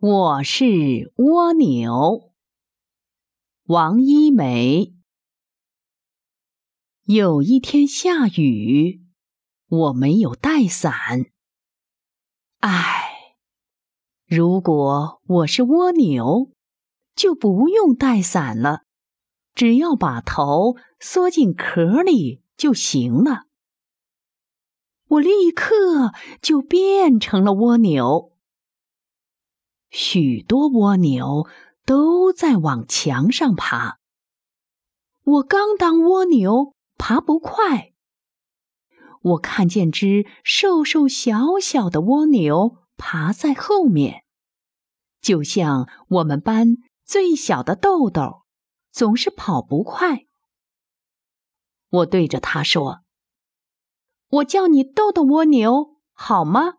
我是蜗牛，王一梅。有一天下雨，我没有带伞。唉，如果我是蜗牛，就不用带伞了，只要把头缩进壳里就行了。我立刻就变成了蜗牛。许多蜗牛都在往墙上爬。我刚当蜗牛，爬不快。我看见只瘦瘦小小的蜗牛爬在后面，就像我们班最小的豆豆，总是跑不快。我对着他说：“我叫你豆豆蜗牛，好吗？”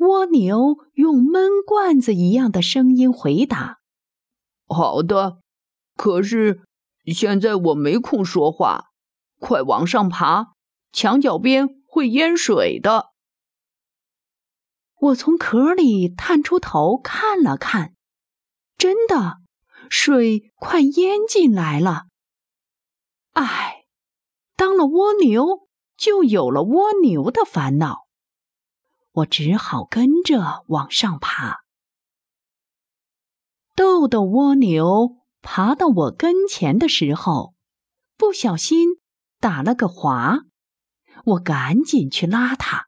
蜗牛用闷罐子一样的声音回答：“好的，可是现在我没空说话，快往上爬，墙角边会淹水的。”我从壳里探出头看了看，真的，水快淹进来了。唉，当了蜗牛就有了蜗牛的烦恼。我只好跟着往上爬。豆豆蜗牛爬到我跟前的时候，不小心打了个滑，我赶紧去拉它，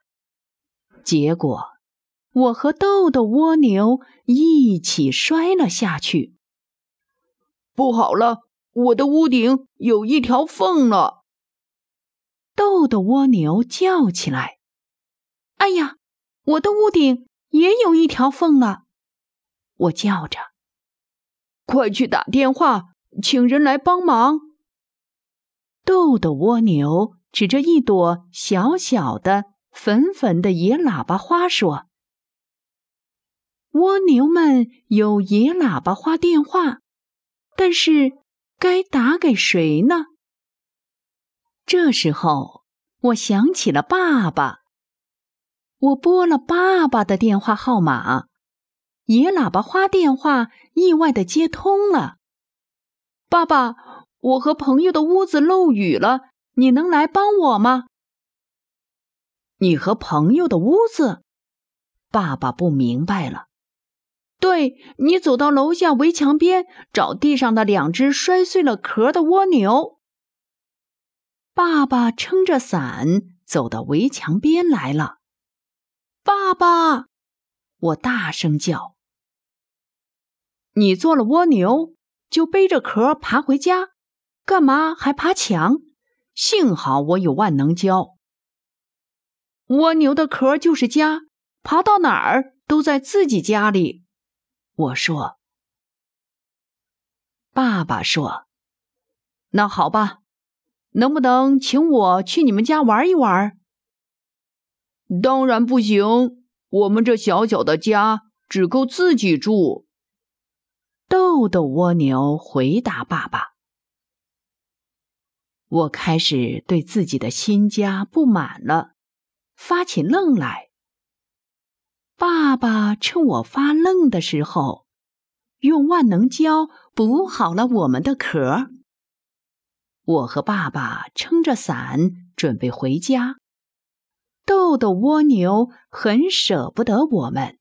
结果我和豆豆蜗牛一起摔了下去。不好了，我的屋顶有一条缝了！豆豆蜗牛叫起来：“哎呀！”我的屋顶也有一条缝了，我叫着：“快去打电话，请人来帮忙！”豆豆蜗牛指着一朵小小的、粉粉的野喇叭花说：“蜗牛们有野喇叭花电话，但是该打给谁呢？”这时候，我想起了爸爸。我拨了爸爸的电话号码，野喇叭花电话意外的接通了。爸爸，我和朋友的屋子漏雨了，你能来帮我吗？你和朋友的屋子？爸爸不明白了。对，你走到楼下围墙边，找地上的两只摔碎了壳的蜗牛。爸爸撑着伞走到围墙边来了。爸爸，我大声叫：“你做了蜗牛，就背着壳爬回家，干嘛还爬墙？幸好我有万能胶。蜗牛的壳就是家，爬到哪儿都在自己家里。”我说。爸爸说：“那好吧，能不能请我去你们家玩一玩？”当然不行，我们这小小的家只够自己住。豆豆蜗牛回答爸爸：“我开始对自己的新家不满了，发起愣来。爸爸趁我发愣的时候，用万能胶补好了我们的壳。我和爸爸撑着伞准备回家。”豆豆蜗牛很舍不得我们。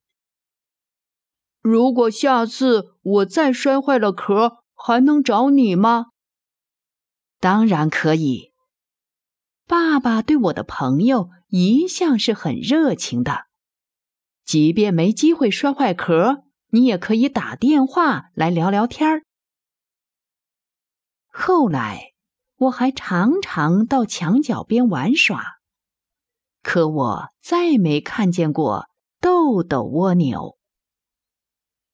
如果下次我再摔坏了壳，还能找你吗？当然可以。爸爸对我的朋友一向是很热情的，即便没机会摔坏壳，你也可以打电话来聊聊天儿。后来，我还常常到墙角边玩耍。可我再没看见过豆豆蜗牛。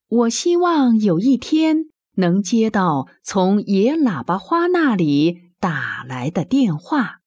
我希望有一天能接到从野喇叭花那里打来的电话。